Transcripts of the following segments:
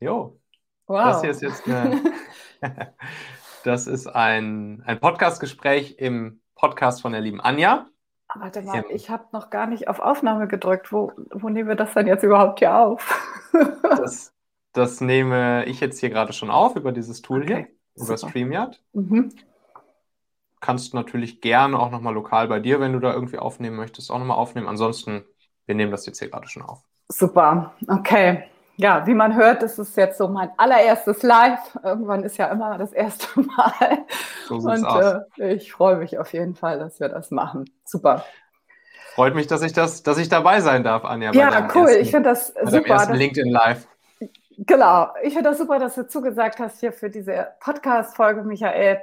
Jo. Wow. Das hier ist jetzt eine, das ist ein, ein Podcast-Gespräch im Podcast von der lieben Anja. Warte mal, Im, ich habe noch gar nicht auf Aufnahme gedrückt. Wo, wo nehmen wir das denn jetzt überhaupt hier auf? das, das nehme ich jetzt hier gerade schon auf über dieses Tool okay, hier, über StreamYard. Mhm. Kannst natürlich gerne auch nochmal lokal bei dir, wenn du da irgendwie aufnehmen möchtest, auch nochmal aufnehmen. Ansonsten, wir nehmen das jetzt hier gerade schon auf. Super, okay. Ja, wie man hört, das ist jetzt so mein allererstes Live. Irgendwann ist ja immer das erste Mal. So Und äh, ich freue mich auf jeden Fall, dass wir das machen. Super. Freut mich, dass ich das, dass ich dabei sein darf, Anja. Ja, cool. Ersten, ich finde das super. Ersten LinkedIn Live. Genau. Ich finde das super, dass du zugesagt hast hier für diese Podcast-Folge, Michael.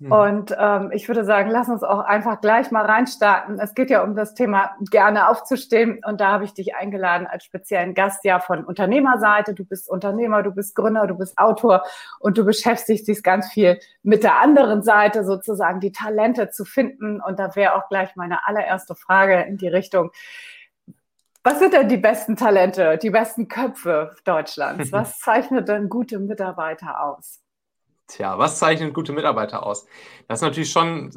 Mhm. Und ähm, ich würde sagen, lass uns auch einfach gleich mal reinstarten. Es geht ja um das Thema gerne aufzustehen. Und da habe ich dich eingeladen als speziellen Gast ja von Unternehmerseite. Du bist Unternehmer, du bist Gründer, du bist Autor und du beschäftigst dich ganz viel mit der anderen Seite sozusagen, die Talente zu finden. Und da wäre auch gleich meine allererste Frage in die Richtung. Was sind denn die besten Talente, die besten Köpfe Deutschlands? Was zeichnet denn gute Mitarbeiter aus? Tja, was zeichnet gute Mitarbeiter aus? Das ist natürlich schon,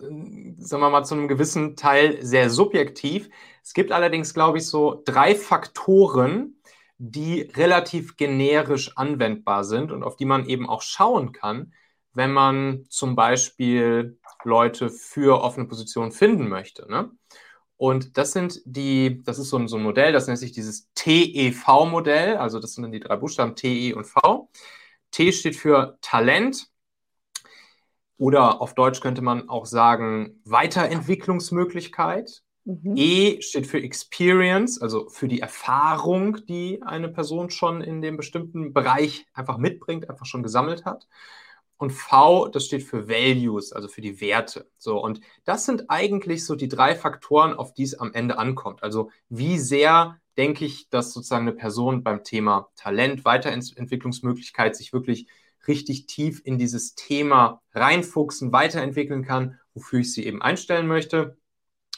sagen wir mal, zu einem gewissen Teil sehr subjektiv. Es gibt allerdings, glaube ich, so drei Faktoren, die relativ generisch anwendbar sind und auf die man eben auch schauen kann, wenn man zum Beispiel Leute für offene Positionen finden möchte. Ne? Und das sind die, das ist so ein, so ein Modell, das nennt sich dieses TEV-Modell, also das sind dann die drei Buchstaben T, E und V. T steht für Talent, oder auf Deutsch könnte man auch sagen Weiterentwicklungsmöglichkeit. Mhm. E steht für Experience, also für die Erfahrung, die eine Person schon in dem bestimmten Bereich einfach mitbringt, einfach schon gesammelt hat. Und V, das steht für Values, also für die Werte. So, und das sind eigentlich so die drei Faktoren, auf die es am Ende ankommt. Also wie sehr denke ich, dass sozusagen eine Person beim Thema Talent, Weiterentwicklungsmöglichkeit sich wirklich richtig tief in dieses Thema reinfuchsen, weiterentwickeln kann, wofür ich sie eben einstellen möchte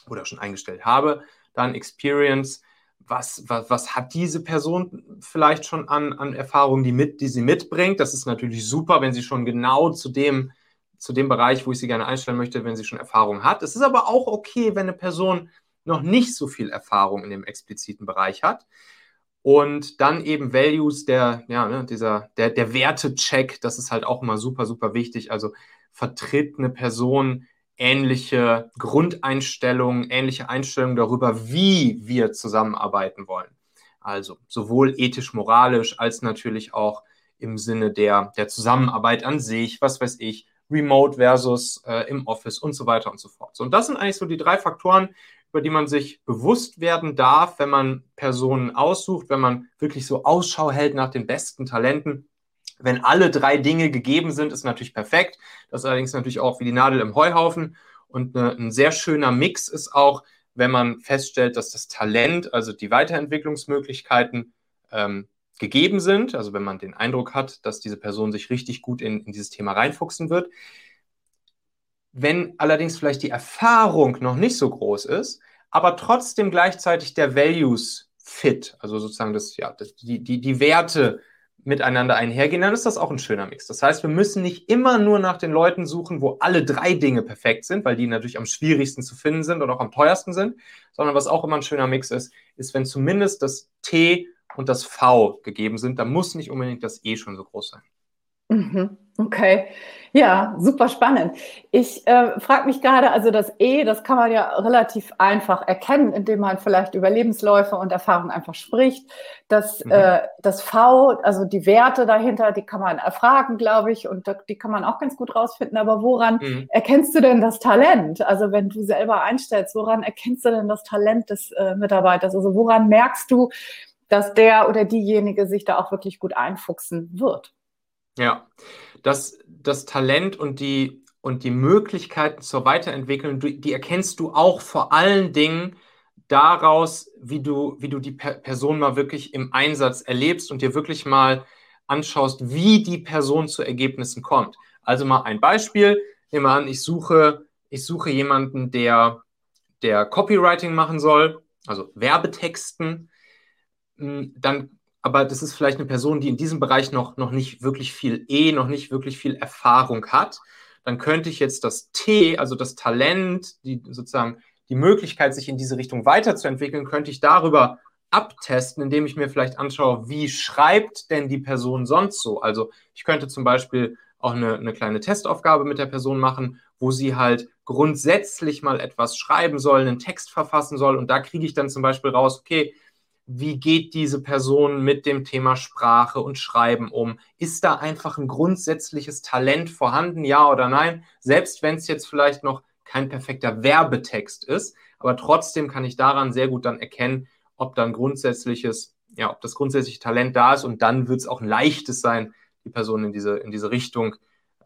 oder schon eingestellt habe. Dann Experience. Was, was, was hat diese Person vielleicht schon an, an Erfahrungen, die, die sie mitbringt? Das ist natürlich super, wenn sie schon genau zu dem, zu dem Bereich, wo ich sie gerne einstellen möchte, wenn sie schon Erfahrung hat. Es ist aber auch okay, wenn eine Person noch nicht so viel Erfahrung in dem expliziten Bereich hat. Und dann eben Values, der, ja, ne, dieser, der, der Wertecheck, das ist halt auch immer super, super wichtig. Also vertritt eine Person ähnliche Grundeinstellungen, ähnliche Einstellungen darüber, wie wir zusammenarbeiten wollen. Also sowohl ethisch-moralisch als natürlich auch im Sinne der, der Zusammenarbeit an sich, was weiß ich, Remote versus äh, im Office und so weiter und so fort. So, und das sind eigentlich so die drei Faktoren, über die man sich bewusst werden darf, wenn man Personen aussucht, wenn man wirklich so Ausschau hält nach den besten Talenten. Wenn alle drei Dinge gegeben sind, ist natürlich perfekt. Das ist allerdings natürlich auch wie die Nadel im Heuhaufen. Und eine, ein sehr schöner Mix ist auch, wenn man feststellt, dass das Talent, also die Weiterentwicklungsmöglichkeiten ähm, gegeben sind. Also wenn man den Eindruck hat, dass diese Person sich richtig gut in, in dieses Thema reinfuchsen wird. Wenn allerdings vielleicht die Erfahrung noch nicht so groß ist, aber trotzdem gleichzeitig der Values fit, also sozusagen das, ja, das, die, die, die Werte miteinander einhergehen, dann ist das auch ein schöner Mix. Das heißt, wir müssen nicht immer nur nach den Leuten suchen, wo alle drei Dinge perfekt sind, weil die natürlich am schwierigsten zu finden sind und auch am teuersten sind, sondern was auch immer ein schöner Mix ist, ist, wenn zumindest das T und das V gegeben sind, dann muss nicht unbedingt das E schon so groß sein. Mhm. Okay, ja, super spannend. Ich äh, frage mich gerade, also das E, das kann man ja relativ einfach erkennen, indem man vielleicht über Lebensläufe und Erfahrungen einfach spricht. Das, mhm. äh, das V, also die Werte dahinter, die kann man erfragen, glaube ich, und die kann man auch ganz gut rausfinden. Aber woran mhm. erkennst du denn das Talent? Also wenn du selber einstellst, woran erkennst du denn das Talent des äh, Mitarbeiters? Also woran merkst du, dass der oder diejenige sich da auch wirklich gut einfuchsen wird? Ja, das, das Talent und die, und die Möglichkeiten zur Weiterentwicklung, die erkennst du auch vor allen Dingen daraus, wie du, wie du die Person mal wirklich im Einsatz erlebst und dir wirklich mal anschaust, wie die Person zu Ergebnissen kommt. Also mal ein Beispiel. Nehmen wir an, ich suche, ich suche jemanden, der, der Copywriting machen soll, also Werbetexten. Hm, dann aber das ist vielleicht eine Person, die in diesem Bereich noch, noch nicht wirklich viel E, noch nicht wirklich viel Erfahrung hat, dann könnte ich jetzt das T, also das Talent, die sozusagen die Möglichkeit, sich in diese Richtung weiterzuentwickeln, könnte ich darüber abtesten, indem ich mir vielleicht anschaue, wie schreibt denn die Person sonst so? Also ich könnte zum Beispiel auch eine, eine kleine Testaufgabe mit der Person machen, wo sie halt grundsätzlich mal etwas schreiben soll, einen Text verfassen soll. Und da kriege ich dann zum Beispiel raus, okay, wie geht diese Person mit dem Thema Sprache und Schreiben um? Ist da einfach ein grundsätzliches Talent vorhanden, ja oder nein? Selbst wenn es jetzt vielleicht noch kein perfekter Werbetext ist, aber trotzdem kann ich daran sehr gut dann erkennen, ob dann grundsätzliches, ja, ob das grundsätzliche Talent da ist und dann wird es auch ein leichtes sein, die Person in diese, in diese Richtung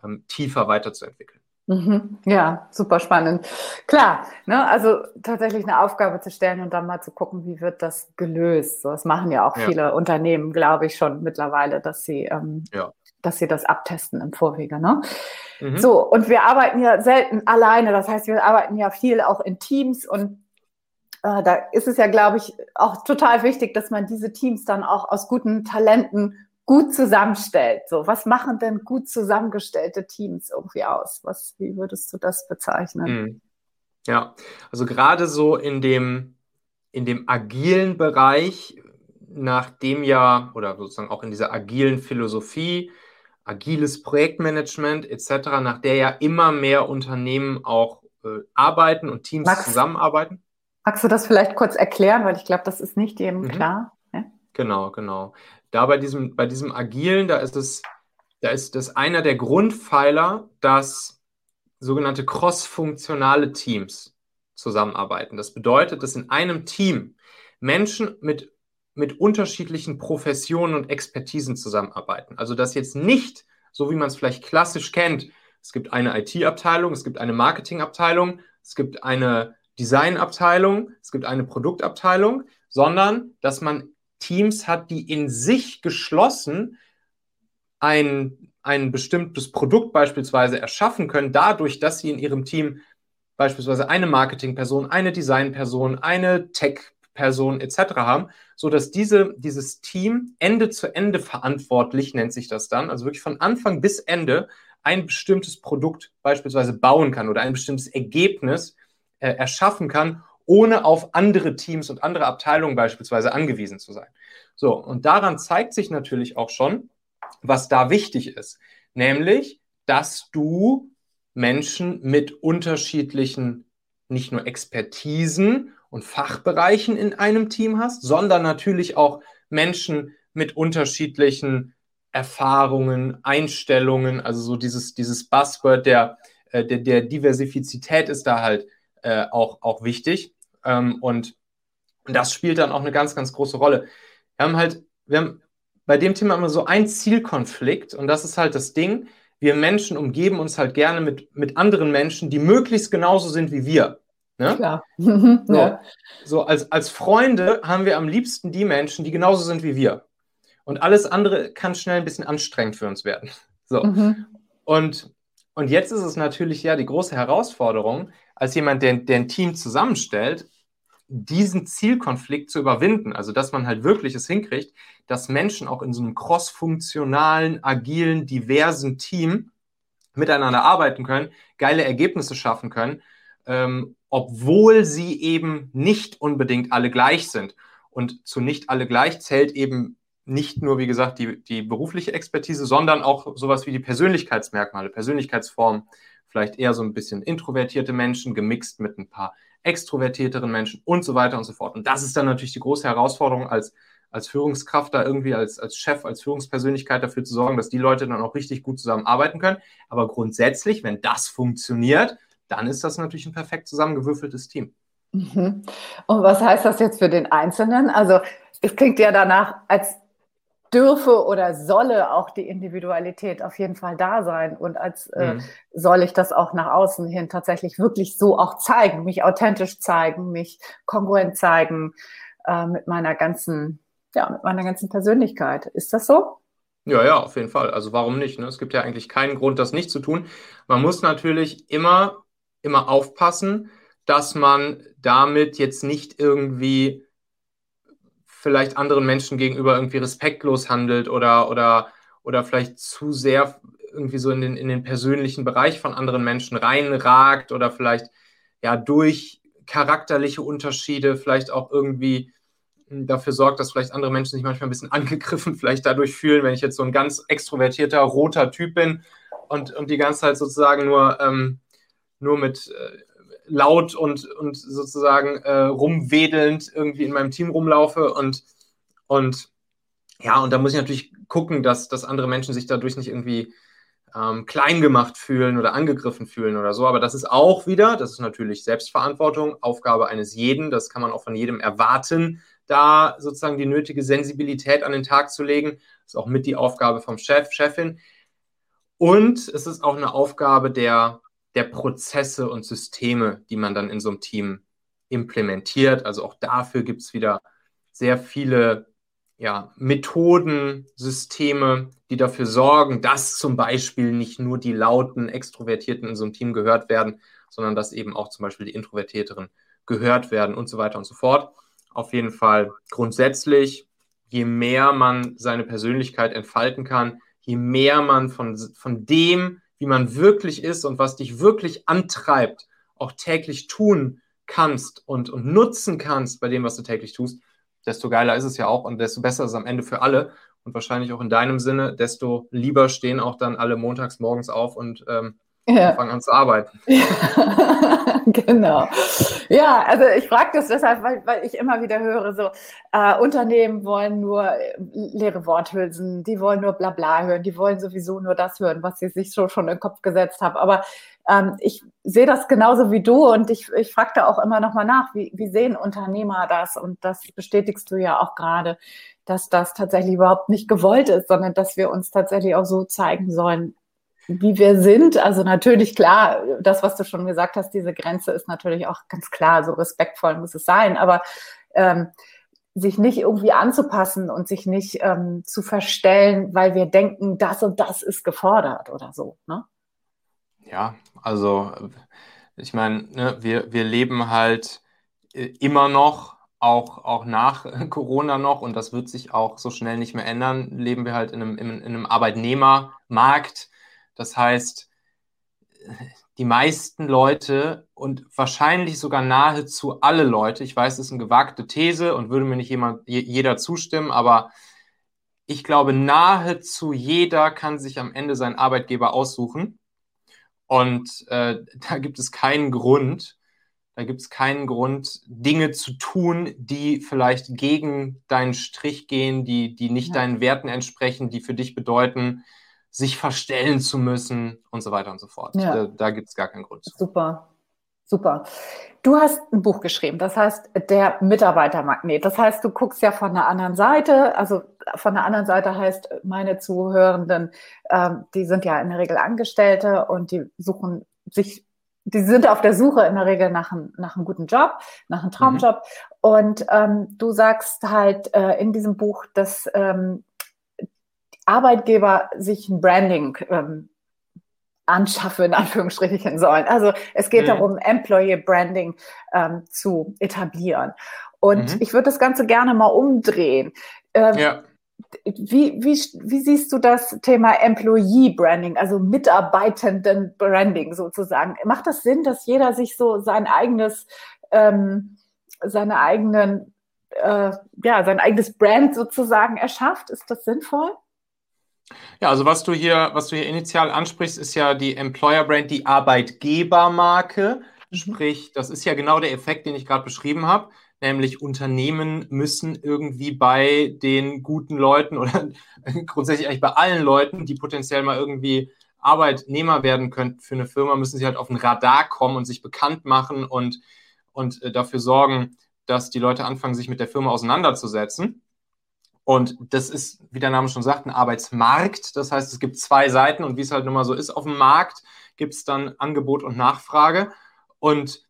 ähm, tiefer weiterzuentwickeln. Mhm. Ja, super spannend. Klar, ne, also tatsächlich eine Aufgabe zu stellen und dann mal zu gucken, wie wird das gelöst. So, das machen ja auch ja. viele Unternehmen, glaube ich, schon mittlerweile, dass sie, ähm, ja. dass sie das abtesten im Vorwege. Ne? Mhm. So, und wir arbeiten ja selten alleine. Das heißt, wir arbeiten ja viel auch in Teams und äh, da ist es ja, glaube ich, auch total wichtig, dass man diese Teams dann auch aus guten Talenten gut zusammenstellt. So, was machen denn gut zusammengestellte Teams irgendwie aus? Was, wie würdest du das bezeichnen? Hm. Ja, also gerade so in dem, in dem agilen Bereich, nachdem ja, oder sozusagen auch in dieser agilen Philosophie, agiles Projektmanagement etc., nach der ja immer mehr Unternehmen auch äh, arbeiten und Teams magst, zusammenarbeiten. Magst du das vielleicht kurz erklären, weil ich glaube, das ist nicht jedem mhm. klar. Ja? Genau, genau da bei diesem, bei diesem Agilen, da ist es, da ist das einer der Grundpfeiler, dass sogenannte cross-funktionale Teams zusammenarbeiten. Das bedeutet, dass in einem Team Menschen mit, mit unterschiedlichen Professionen und Expertisen zusammenarbeiten. Also dass jetzt nicht, so wie man es vielleicht klassisch kennt, es gibt eine IT-Abteilung, es gibt eine Marketing-Abteilung, es gibt eine Design-Abteilung, es gibt eine Produktabteilung, sondern dass man Teams hat, die in sich geschlossen ein, ein bestimmtes Produkt beispielsweise erschaffen können, dadurch, dass sie in ihrem Team beispielsweise eine Marketingperson, eine Designperson, eine Tech-Person etc. haben, sodass diese, dieses Team Ende zu Ende verantwortlich, nennt sich das dann, also wirklich von Anfang bis Ende ein bestimmtes Produkt beispielsweise bauen kann oder ein bestimmtes Ergebnis äh, erschaffen kann, ohne auf andere Teams und andere Abteilungen beispielsweise angewiesen zu sein. So, und daran zeigt sich natürlich auch schon, was da wichtig ist, nämlich, dass du Menschen mit unterschiedlichen, nicht nur Expertisen und Fachbereichen in einem Team hast, sondern natürlich auch Menschen mit unterschiedlichen Erfahrungen, Einstellungen, also so dieses, dieses Buzzword der, äh, der, der Diversifizität ist da halt äh, auch, auch wichtig. Ähm, und das spielt dann auch eine ganz, ganz große Rolle. Wir haben halt, wir haben bei dem Thema immer so ein Zielkonflikt und das ist halt das Ding. Wir Menschen umgeben uns halt gerne mit, mit anderen Menschen, die möglichst genauso sind wie wir. Ne? Klar. so, ja. so als, als Freunde haben wir am liebsten die Menschen, die genauso sind wie wir. Und alles andere kann schnell ein bisschen anstrengend für uns werden. So. Mhm. Und, und jetzt ist es natürlich ja die große Herausforderung, als jemand, der, der ein Team zusammenstellt, diesen Zielkonflikt zu überwinden. Also, dass man halt wirklich es hinkriegt, dass Menschen auch in so einem cross-funktionalen, agilen, diversen Team miteinander arbeiten können, geile Ergebnisse schaffen können, ähm, obwohl sie eben nicht unbedingt alle gleich sind. Und zu nicht alle gleich zählt eben nicht nur, wie gesagt, die, die berufliche Expertise, sondern auch sowas wie die Persönlichkeitsmerkmale, Persönlichkeitsformen, vielleicht eher so ein bisschen introvertierte Menschen gemixt mit ein paar extrovertierteren Menschen und so weiter und so fort. Und das ist dann natürlich die große Herausforderung als, als Führungskraft, da irgendwie als, als Chef, als Führungspersönlichkeit dafür zu sorgen, dass die Leute dann auch richtig gut zusammenarbeiten können. Aber grundsätzlich, wenn das funktioniert, dann ist das natürlich ein perfekt zusammengewürfeltes Team. Mhm. Und was heißt das jetzt für den Einzelnen? Also es klingt ja danach, als dürfe oder solle auch die Individualität auf jeden Fall da sein und als äh, mhm. soll ich das auch nach außen hin tatsächlich wirklich so auch zeigen, mich authentisch zeigen, mich kongruent zeigen äh, mit meiner ganzen, ja, mit meiner ganzen Persönlichkeit. Ist das so? Ja, ja, auf jeden Fall. Also warum nicht? Ne? Es gibt ja eigentlich keinen Grund, das nicht zu tun. Man muss natürlich immer, immer aufpassen, dass man damit jetzt nicht irgendwie vielleicht anderen Menschen gegenüber irgendwie respektlos handelt oder, oder, oder vielleicht zu sehr irgendwie so in den, in den persönlichen Bereich von anderen Menschen reinragt oder vielleicht ja durch charakterliche Unterschiede vielleicht auch irgendwie hm, dafür sorgt, dass vielleicht andere Menschen sich manchmal ein bisschen angegriffen vielleicht dadurch fühlen, wenn ich jetzt so ein ganz extrovertierter, roter Typ bin und, und die ganze Zeit sozusagen nur, ähm, nur mit äh, laut und, und sozusagen äh, rumwedelnd irgendwie in meinem Team rumlaufe und, und ja, und da muss ich natürlich gucken, dass, dass andere Menschen sich dadurch nicht irgendwie ähm, klein gemacht fühlen oder angegriffen fühlen oder so. Aber das ist auch wieder, das ist natürlich Selbstverantwortung, Aufgabe eines jeden. Das kann man auch von jedem erwarten, da sozusagen die nötige Sensibilität an den Tag zu legen. Das ist auch mit die Aufgabe vom Chef, Chefin. Und es ist auch eine Aufgabe der, der Prozesse und Systeme, die man dann in so einem Team implementiert. Also auch dafür gibt es wieder sehr viele ja, Methoden, Systeme, die dafür sorgen, dass zum Beispiel nicht nur die lauten Extrovertierten in so einem Team gehört werden, sondern dass eben auch zum Beispiel die Introvertierteren gehört werden und so weiter und so fort. Auf jeden Fall grundsätzlich, je mehr man seine Persönlichkeit entfalten kann, je mehr man von, von dem, wie man wirklich ist und was dich wirklich antreibt, auch täglich tun kannst und, und nutzen kannst bei dem, was du täglich tust, desto geiler ist es ja auch und desto besser ist es am Ende für alle und wahrscheinlich auch in deinem Sinne, desto lieber stehen auch dann alle montags morgens auf und ähm, ja. fangen an zu arbeiten. Ja, genau. Ja, also ich frage das deshalb, weil, weil ich immer wieder höre, so äh, Unternehmen wollen nur leere Worthülsen, die wollen nur Blabla hören, die wollen sowieso nur das hören, was sie sich so schon in den Kopf gesetzt haben. Aber ähm, ich sehe das genauso wie du und ich, ich frage da auch immer nochmal nach, wie, wie sehen Unternehmer das? Und das bestätigst du ja auch gerade, dass das tatsächlich überhaupt nicht gewollt ist, sondern dass wir uns tatsächlich auch so zeigen sollen, wie wir sind. Also natürlich klar, das, was du schon gesagt hast, diese Grenze ist natürlich auch ganz klar, so respektvoll muss es sein, aber ähm, sich nicht irgendwie anzupassen und sich nicht ähm, zu verstellen, weil wir denken, das und das ist gefordert oder so. Ne? Ja, also ich meine, ne, wir, wir leben halt äh, immer noch, auch, auch nach Corona noch, und das wird sich auch so schnell nicht mehr ändern, leben wir halt in einem, in, in einem Arbeitnehmermarkt. Das heißt, die meisten Leute und wahrscheinlich sogar nahezu alle Leute, ich weiß, das ist eine gewagte These und würde mir nicht jemand, jeder zustimmen, aber ich glaube, nahezu jeder kann sich am Ende seinen Arbeitgeber aussuchen. Und äh, da gibt es keinen Grund, da gibt es keinen Grund, Dinge zu tun, die vielleicht gegen deinen Strich gehen, die, die nicht ja. deinen Werten entsprechen, die für dich bedeuten, sich verstellen zu müssen und so weiter und so fort. Ja. Da, da gibt es gar keinen Grund. Super, super. Du hast ein Buch geschrieben, das heißt Der Mitarbeitermagnet. Das heißt, du guckst ja von der anderen Seite, also von der anderen Seite heißt, meine Zuhörenden, ähm, die sind ja in der Regel Angestellte und die suchen sich, die sind auf der Suche in der Regel nach, ein, nach einem guten Job, nach einem Traumjob. Mhm. Und ähm, du sagst halt äh, in diesem Buch, dass ähm, Arbeitgeber sich ein Branding ähm, anschaffen, in Anführungsstrichen sollen. Also es geht mhm. darum, Employee Branding ähm, zu etablieren. Und mhm. ich würde das Ganze gerne mal umdrehen. Ähm, ja. Wie, wie, wie siehst du das Thema Employee Branding, also Mitarbeitenden Branding sozusagen? Macht das Sinn, dass jeder sich so sein eigenes, ähm, seine eigenen, äh, ja, sein eigenes Brand sozusagen erschafft? Ist das sinnvoll? Ja, also was du hier, was du hier initial ansprichst, ist ja die Employer Brand, die Arbeitgebermarke. Mhm. Sprich, das ist ja genau der Effekt, den ich gerade beschrieben habe. Nämlich Unternehmen müssen irgendwie bei den guten Leuten oder grundsätzlich eigentlich bei allen Leuten, die potenziell mal irgendwie Arbeitnehmer werden könnten für eine Firma, müssen sie halt auf ein Radar kommen und sich bekannt machen und, und äh, dafür sorgen, dass die Leute anfangen, sich mit der Firma auseinanderzusetzen. Und das ist, wie der Name schon sagt, ein Arbeitsmarkt. Das heißt, es gibt zwei Seiten und wie es halt nun mal so ist auf dem Markt, gibt es dann Angebot und Nachfrage. Und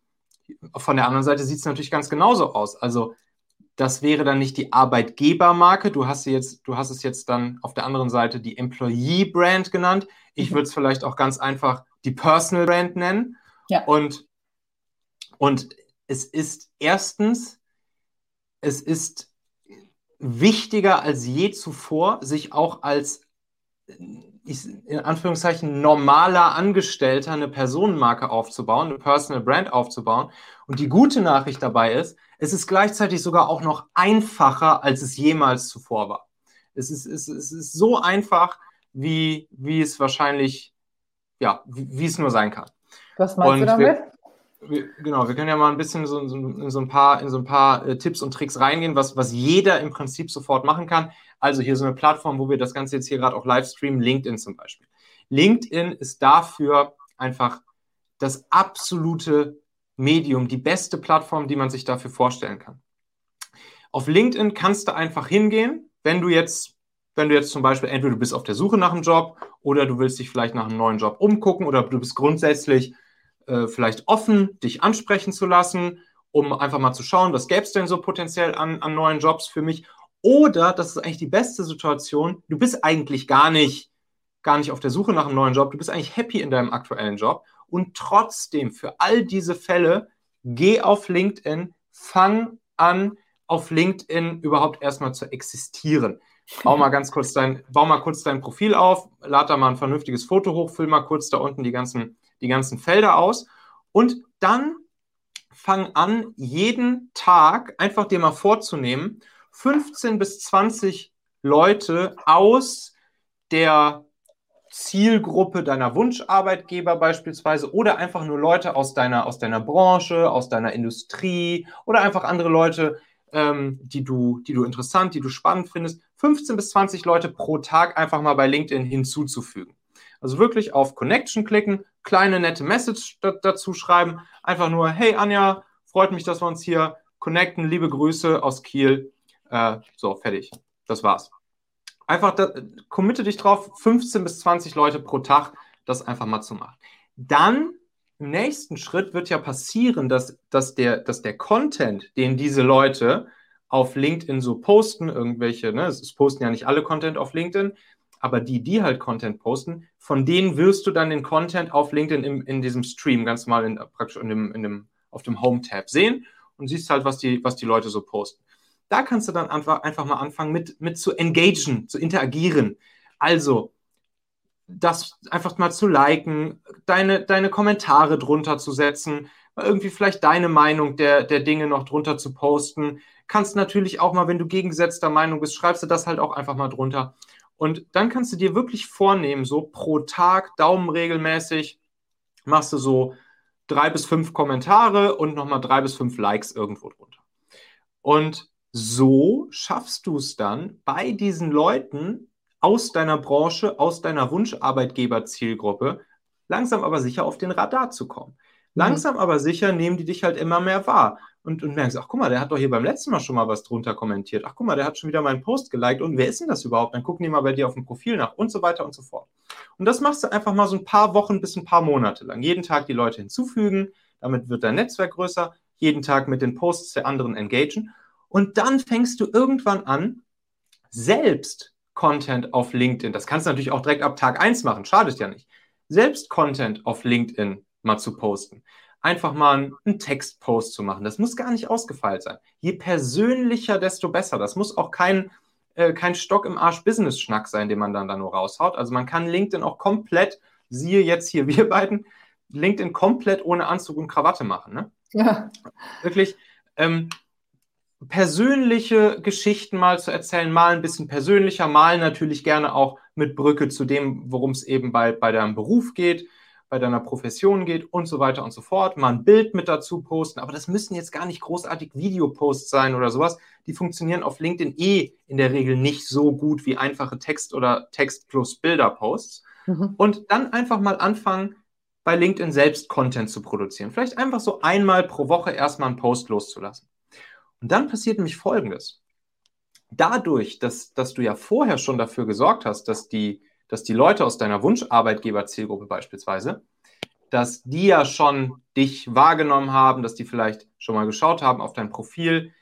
von der anderen Seite sieht es natürlich ganz genauso aus. Also das wäre dann nicht die Arbeitgebermarke. Du hast, sie jetzt, du hast es jetzt dann auf der anderen Seite die Employee Brand genannt. Ich mhm. würde es vielleicht auch ganz einfach die Personal Brand nennen. Ja. Und, und es ist erstens, es ist wichtiger als je zuvor, sich auch als in Anführungszeichen normaler Angestellter eine Personenmarke aufzubauen, eine Personal Brand aufzubauen. Und die gute Nachricht dabei ist, es ist gleichzeitig sogar auch noch einfacher, als es jemals zuvor war. Es ist, es ist, es ist so einfach, wie, wie es wahrscheinlich, ja, wie, wie es nur sein kann. Was meinst Und du damit? Wir, wir, genau, wir können ja mal ein bisschen so, so, in so ein paar, in so ein paar äh, Tipps und Tricks reingehen, was, was jeder im Prinzip sofort machen kann. Also hier so eine Plattform, wo wir das Ganze jetzt hier gerade auch live streamen, LinkedIn zum Beispiel. LinkedIn ist dafür einfach das absolute Medium, die beste Plattform, die man sich dafür vorstellen kann. Auf LinkedIn kannst du einfach hingehen, wenn du jetzt, wenn du jetzt zum Beispiel entweder du bist auf der Suche nach einem Job oder du willst dich vielleicht nach einem neuen Job umgucken oder du bist grundsätzlich äh, vielleicht offen, dich ansprechen zu lassen, um einfach mal zu schauen, was gäbe es denn so potenziell an, an neuen Jobs für mich. Oder, das ist eigentlich die beste Situation, du bist eigentlich gar nicht, gar nicht auf der Suche nach einem neuen Job, du bist eigentlich happy in deinem aktuellen Job und trotzdem für all diese Fälle geh auf LinkedIn, fang an, auf LinkedIn überhaupt erstmal zu existieren. Bau mal ganz kurz dein, bau mal kurz dein Profil auf, lad da mal ein vernünftiges Foto hoch, füll mal kurz da unten die ganzen die ganzen Felder aus und dann fang an, jeden Tag einfach dir mal vorzunehmen, 15 bis 20 Leute aus der Zielgruppe deiner Wunscharbeitgeber beispielsweise oder einfach nur Leute aus deiner, aus deiner Branche, aus deiner Industrie oder einfach andere Leute, ähm, die, du, die du interessant, die du spannend findest, 15 bis 20 Leute pro Tag einfach mal bei LinkedIn hinzuzufügen. Also wirklich auf Connection klicken, kleine nette Message dazu schreiben. Einfach nur, hey Anja, freut mich, dass wir uns hier connecten. Liebe Grüße aus Kiel. Äh, so, fertig. Das war's. Einfach, da, committe dich drauf, 15 bis 20 Leute pro Tag das einfach mal zu machen. Dann im nächsten Schritt wird ja passieren, dass, dass, der, dass der Content, den diese Leute auf LinkedIn so posten, irgendwelche, ne, es posten ja nicht alle Content auf LinkedIn, aber die, die halt Content posten, von denen wirst du dann den Content auf LinkedIn in, in diesem Stream ganz mal in, praktisch in dem, in dem, auf dem Home-Tab sehen und siehst halt, was die, was die Leute so posten. Da kannst du dann einfach, einfach mal anfangen, mit, mit zu engagen, zu interagieren. Also, das einfach mal zu liken, deine, deine Kommentare drunter zu setzen, irgendwie vielleicht deine Meinung der, der Dinge noch drunter zu posten. Kannst natürlich auch mal, wenn du gegengesetzter Meinung bist, schreibst du das halt auch einfach mal drunter. Und dann kannst du dir wirklich vornehmen, so pro Tag, daumenregelmäßig, machst du so drei bis fünf Kommentare und nochmal drei bis fünf Likes irgendwo drunter. Und so schaffst du es dann bei diesen Leuten aus deiner Branche, aus deiner Wunscharbeitgeber-Zielgruppe, langsam aber sicher auf den Radar zu kommen. Mhm. Langsam aber sicher nehmen die dich halt immer mehr wahr und, und merkst, ach guck mal, der hat doch hier beim letzten Mal schon mal was drunter kommentiert. Ach guck mal, der hat schon wieder meinen Post geliked und wer ist denn das überhaupt? Dann gucken die mal bei dir auf dem Profil nach und so weiter und so fort. Und das machst du einfach mal so ein paar Wochen bis ein paar Monate lang. Jeden Tag die Leute hinzufügen, damit wird dein Netzwerk größer, jeden Tag mit den Posts der anderen engagen und dann fängst du irgendwann an, selbst Content auf LinkedIn, das kannst du natürlich auch direkt ab Tag 1 machen, schadet ja nicht, selbst Content auf LinkedIn mal zu posten einfach mal einen Textpost zu machen. Das muss gar nicht ausgefeilt sein. Je persönlicher, desto besser. Das muss auch kein, äh, kein Stock im Arsch Business-Schnack sein, den man dann da nur raushaut. Also man kann LinkedIn auch komplett, siehe jetzt hier wir beiden, LinkedIn komplett ohne Anzug und Krawatte machen. Ne? Ja. Wirklich ähm, persönliche Geschichten mal zu erzählen, mal ein bisschen persönlicher, mal natürlich gerne auch mit Brücke zu dem, worum es eben bei, bei deinem Beruf geht bei deiner Profession geht und so weiter und so fort. Mal ein Bild mit dazu posten, aber das müssen jetzt gar nicht großartig Videoposts sein oder sowas. Die funktionieren auf LinkedIn eh in der Regel nicht so gut wie einfache Text- oder Text plus Bilder-Posts. Mhm. Und dann einfach mal anfangen, bei LinkedIn selbst Content zu produzieren. Vielleicht einfach so einmal pro Woche erstmal einen Post loszulassen. Und dann passiert nämlich Folgendes. Dadurch, dass, dass du ja vorher schon dafür gesorgt hast, dass die dass die Leute aus deiner Wunscharbeitgeber-Zielgruppe beispielsweise, dass die ja schon dich wahrgenommen haben, dass die vielleicht schon mal geschaut haben auf dein Profil,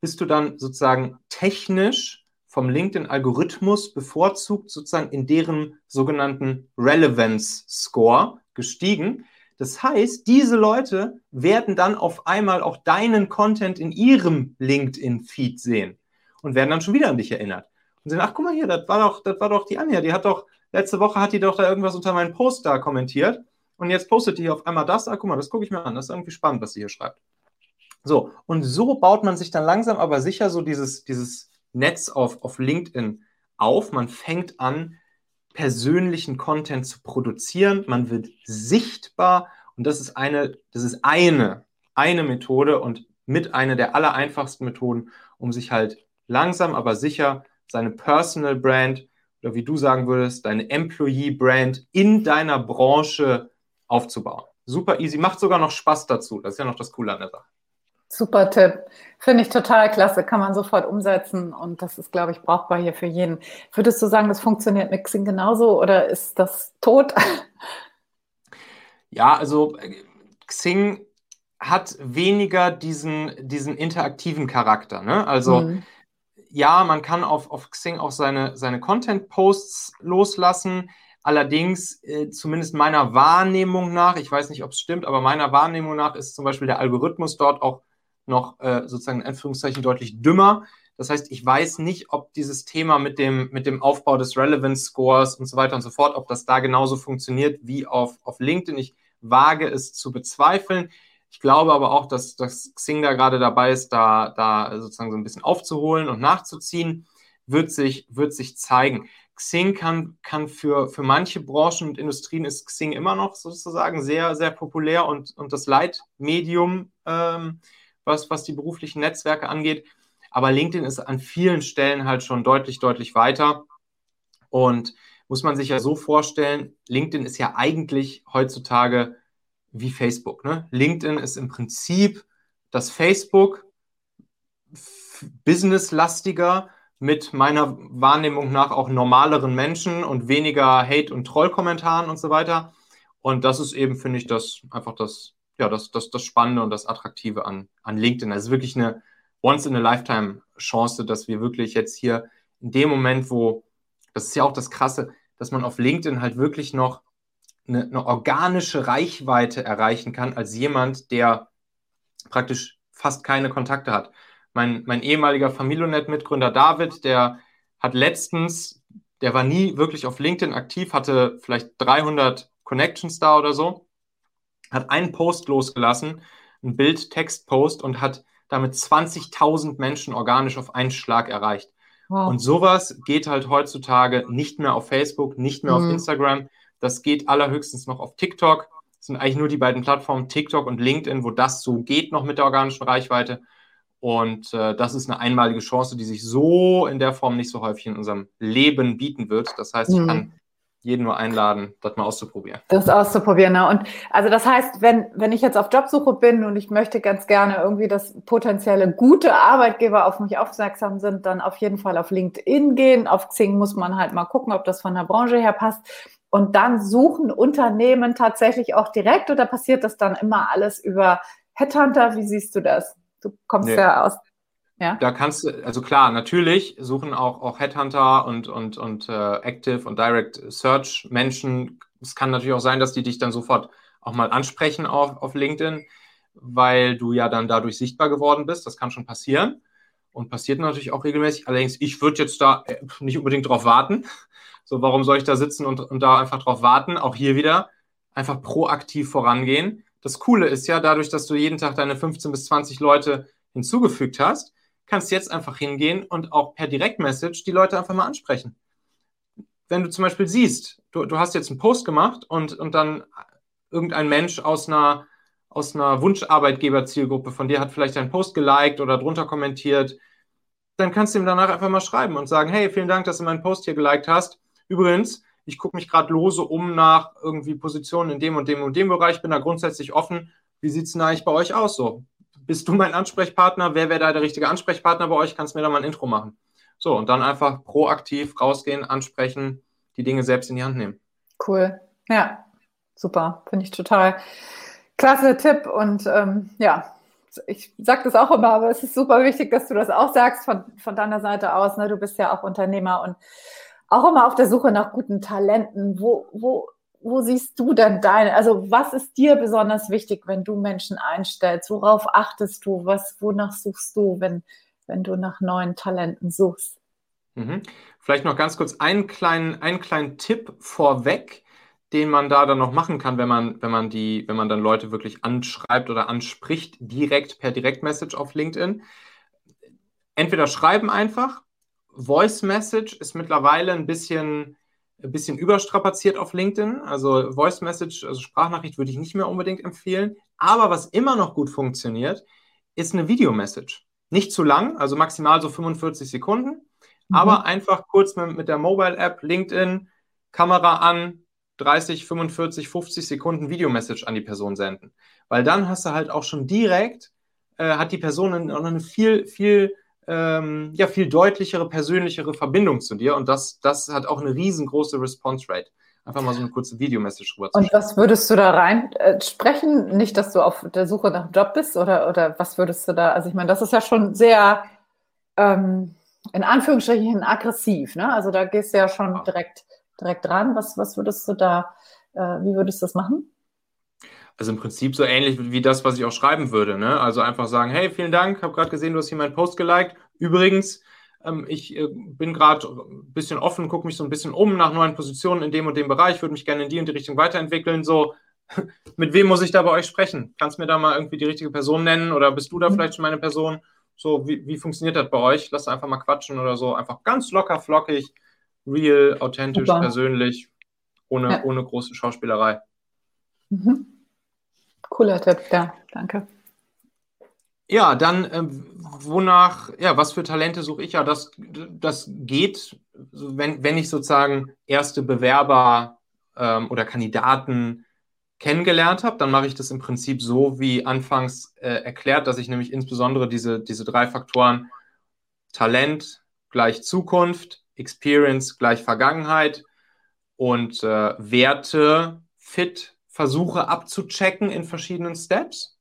bist du dann sozusagen technisch vom LinkedIn-Algorithmus bevorzugt sozusagen in deren sogenannten Relevance Score gestiegen. Das heißt, diese Leute werden dann auf einmal auch deinen Content in ihrem LinkedIn-Feed sehen. und werden dann schon wieder an dich erinnert. Und sagen, ach guck mal hier, das war doch, das war doch die Anja, die hat doch, letzte Woche hat die doch da irgendwas unter meinen Post da kommentiert und jetzt postet die auf einmal das, ah guck mal, das gucke ich mir an, das ist irgendwie spannend, was sie hier schreibt. So, und so baut man sich dann langsam aber sicher so dieses, dieses Netz auf, auf LinkedIn auf. Man fängt an, persönlichen Content zu produzieren. Man wird sichtbar und das ist eine, das ist eine, eine Methode und mit einer der aller einfachsten Methoden, um sich halt langsam aber sicher seine Personal Brand oder wie du sagen würdest, deine Employee Brand in deiner Branche aufzubauen. Super easy, macht sogar noch Spaß dazu. Das ist ja noch das Coole an der Sache. Super Tipp. Finde ich total klasse. Kann man sofort umsetzen und das ist, glaube ich, brauchbar hier für jeden. Würdest du sagen, das funktioniert mit Xing genauso oder ist das tot? Ja, also äh, Xing hat weniger diesen, diesen interaktiven Charakter. Ne? Also mhm. Ja, man kann auf, auf Xing auch seine, seine Content-Posts loslassen. Allerdings, äh, zumindest meiner Wahrnehmung nach, ich weiß nicht, ob es stimmt, aber meiner Wahrnehmung nach ist zum Beispiel der Algorithmus dort auch noch äh, sozusagen in Anführungszeichen deutlich dümmer. Das heißt, ich weiß nicht, ob dieses Thema mit dem, mit dem Aufbau des Relevance Scores und so weiter und so fort, ob das da genauso funktioniert wie auf, auf LinkedIn. Ich wage es zu bezweifeln. Ich glaube aber auch, dass, dass Xing da gerade dabei ist, da, da sozusagen so ein bisschen aufzuholen und nachzuziehen, wird sich, wird sich zeigen. Xing kann, kann für, für manche Branchen und Industrien ist Xing immer noch sozusagen sehr, sehr populär und, und das Leitmedium ähm, was, was die beruflichen Netzwerke angeht. Aber LinkedIn ist an vielen Stellen halt schon deutlich, deutlich weiter. Und muss man sich ja so vorstellen, LinkedIn ist ja eigentlich heutzutage wie Facebook. Ne? LinkedIn ist im Prinzip das Facebook businesslastiger mit meiner Wahrnehmung nach auch normaleren Menschen und weniger Hate- und Trollkommentaren und so weiter. Und das ist eben, finde ich, das einfach das ja, das, das, das Spannende und das Attraktive an, an LinkedIn. Also wirklich eine Once-in-a-Lifetime-Chance, dass wir wirklich jetzt hier in dem Moment, wo, das ist ja auch das Krasse, dass man auf LinkedIn halt wirklich noch eine, eine organische Reichweite erreichen kann als jemand, der praktisch fast keine Kontakte hat. Mein, mein ehemaliger Familionet-Mitgründer David, der hat letztens, der war nie wirklich auf LinkedIn aktiv, hatte vielleicht 300 Connections da oder so hat einen Post losgelassen, ein Bild-Text-Post und hat damit 20.000 Menschen organisch auf einen Schlag erreicht. Wow. Und sowas geht halt heutzutage nicht mehr auf Facebook, nicht mehr mhm. auf Instagram. Das geht allerhöchstens noch auf TikTok. Das sind eigentlich nur die beiden Plattformen TikTok und LinkedIn, wo das so geht noch mit der organischen Reichweite. Und äh, das ist eine einmalige Chance, die sich so in der Form nicht so häufig in unserem Leben bieten wird. Das heißt, ich mhm. kann jeden nur einladen, das mal auszuprobieren. Das auszuprobieren, ne? Und also das heißt, wenn, wenn ich jetzt auf Jobsuche bin und ich möchte ganz gerne irgendwie, dass potenzielle gute Arbeitgeber auf mich aufmerksam sind, dann auf jeden Fall auf LinkedIn gehen. Auf Xing muss man halt mal gucken, ob das von der Branche her passt. Und dann suchen Unternehmen tatsächlich auch direkt oder passiert das dann immer alles über Headhunter? Wie siehst du das? Du kommst nee. ja aus ja. Da kannst du, also klar, natürlich suchen auch, auch Headhunter und, und, und äh, Active und Direct Search Menschen. Es kann natürlich auch sein, dass die dich dann sofort auch mal ansprechen auf, auf LinkedIn, weil du ja dann dadurch sichtbar geworden bist. Das kann schon passieren und passiert natürlich auch regelmäßig. Allerdings, ich würde jetzt da äh, nicht unbedingt drauf warten. So, warum soll ich da sitzen und, und da einfach drauf warten? Auch hier wieder einfach proaktiv vorangehen. Das Coole ist ja, dadurch, dass du jeden Tag deine 15 bis 20 Leute hinzugefügt hast, kannst jetzt einfach hingehen und auch per Direktmessage die Leute einfach mal ansprechen. Wenn du zum Beispiel siehst, du, du hast jetzt einen Post gemacht und, und dann irgendein Mensch aus einer, aus einer Wunscharbeitgeber-Zielgruppe von dir hat vielleicht einen Post geliked oder drunter kommentiert, dann kannst du ihm danach einfach mal schreiben und sagen, hey, vielen Dank, dass du meinen Post hier geliked hast. Übrigens, ich gucke mich gerade lose um nach irgendwie Positionen in dem und dem und dem Bereich, bin da grundsätzlich offen. Wie sieht es denn eigentlich bei euch aus so? bist du mein Ansprechpartner? Wer wäre da der richtige Ansprechpartner bei euch? Kannst mir da mal ein Intro machen? So, und dann einfach proaktiv rausgehen, ansprechen, die Dinge selbst in die Hand nehmen. Cool. Ja, super. Finde ich total klasse Tipp. Und ähm, ja, ich sage das auch immer, aber es ist super wichtig, dass du das auch sagst von, von deiner Seite aus. Ne? Du bist ja auch Unternehmer und auch immer auf der Suche nach guten Talenten. Wo, wo wo siehst du denn deine, also was ist dir besonders wichtig, wenn du Menschen einstellst? Worauf achtest du? Was, wonach suchst du, wenn, wenn du nach neuen Talenten suchst. Mhm. Vielleicht noch ganz kurz einen kleinen, einen kleinen Tipp vorweg, den man da dann noch machen kann, wenn man, wenn man die, wenn man dann Leute wirklich anschreibt oder anspricht, direkt per Direktmessage auf LinkedIn. Entweder schreiben einfach. Voice Message ist mittlerweile ein bisschen, ein bisschen überstrapaziert auf LinkedIn. Also Voice Message, also Sprachnachricht würde ich nicht mehr unbedingt empfehlen. Aber was immer noch gut funktioniert, ist eine Video-Message. Nicht zu lang, also maximal so 45 Sekunden, mhm. aber einfach kurz mit, mit der Mobile-App, LinkedIn, Kamera an, 30, 45, 50 Sekunden Videomessage an die Person senden. Weil dann hast du halt auch schon direkt, äh, hat die Person eine, eine viel, viel, ähm, ja, viel deutlichere, persönlichere Verbindung zu dir und das, das hat auch eine riesengroße Response Rate einfach mal so eine kurze Videomessage rüber Und was würdest du da rein äh, sprechen? Nicht, dass du auf der Suche nach einem Job bist oder, oder was würdest du da? Also ich meine, das ist ja schon sehr ähm, in Anführungsstrichen aggressiv, ne? Also da gehst du ja schon direkt, direkt ran. Was, was würdest du da, äh, wie würdest du das machen? Also im Prinzip so ähnlich wie das, was ich auch schreiben würde. Ne? Also einfach sagen, hey, vielen Dank, habe gerade gesehen, du hast hier meinen Post geliked. Übrigens, ähm, ich äh, bin gerade ein bisschen offen, gucke mich so ein bisschen um nach neuen Positionen in dem und dem Bereich, würde mich gerne in die und die Richtung weiterentwickeln. So, mit wem muss ich da bei euch sprechen? Kannst du mir da mal irgendwie die richtige Person nennen oder bist du da mhm. vielleicht schon meine Person? So, wie, wie funktioniert das bei euch? Lass einfach mal quatschen oder so. Einfach ganz locker, flockig, real, authentisch, Super. persönlich, ohne, ja. ohne große Schauspielerei. Mhm. Cooler Tipp, ja, danke. Ja, dann, ähm, wonach, ja, was für Talente suche ich? Ja, das, das geht, wenn, wenn ich sozusagen erste Bewerber ähm, oder Kandidaten kennengelernt habe, dann mache ich das im Prinzip so wie anfangs äh, erklärt, dass ich nämlich insbesondere diese, diese drei Faktoren Talent gleich Zukunft, Experience gleich Vergangenheit und äh, Werte fit versuche abzuchecken in verschiedenen Steps.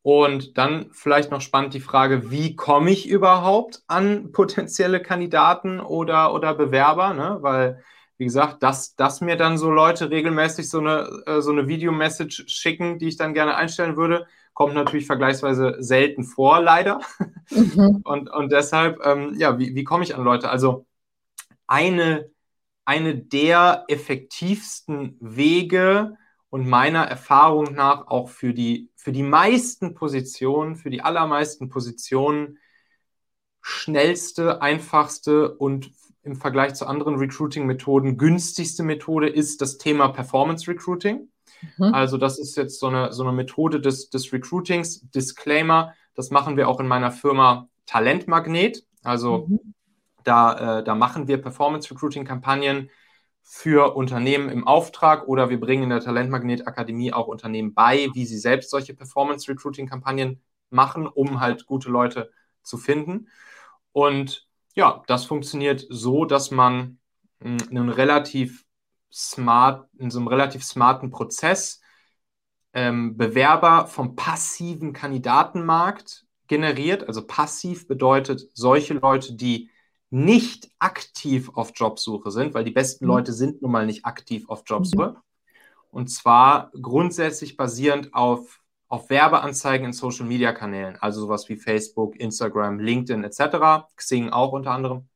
Und dann vielleicht noch spannend die Frage, wie komme ich überhaupt an potenzielle Kandidaten oder, oder Bewerber? Ne? Weil, wie gesagt, dass, dass mir dann so Leute regelmäßig so eine, äh, so eine Videomessage schicken, die ich dann gerne einstellen würde, kommt natürlich vergleichsweise selten vor, leider. Mhm. Und, und deshalb, ähm, ja, wie, wie komme ich an Leute? Also eine, eine der effektivsten Wege, und meiner Erfahrung nach auch für die, für die meisten Positionen, für die allermeisten Positionen schnellste, einfachste und im Vergleich zu anderen Recruiting-Methoden günstigste Methode ist das Thema Performance Recruiting. Mhm. Also das ist jetzt so eine, so eine Methode des, des Recruitings. Disclaimer, das machen wir auch in meiner Firma Talentmagnet. Also mhm. da, äh, da machen wir Performance Recruiting-Kampagnen für Unternehmen im Auftrag oder wir bringen in der Talentmagnet Akademie auch Unternehmen bei, wie sie selbst solche Performance Recruiting Kampagnen machen, um halt gute Leute zu finden. Und ja, das funktioniert so, dass man hm, einen relativ smart, in so einem relativ smarten Prozess ähm, Bewerber vom passiven Kandidatenmarkt generiert. Also passiv bedeutet solche Leute, die nicht aktiv auf Jobsuche sind, weil die besten mhm. Leute sind nun mal nicht aktiv auf Jobsuche. Mhm. Und zwar grundsätzlich basierend auf, auf Werbeanzeigen in Social-Media-Kanälen, also sowas wie Facebook, Instagram, LinkedIn etc., Xing auch unter anderem.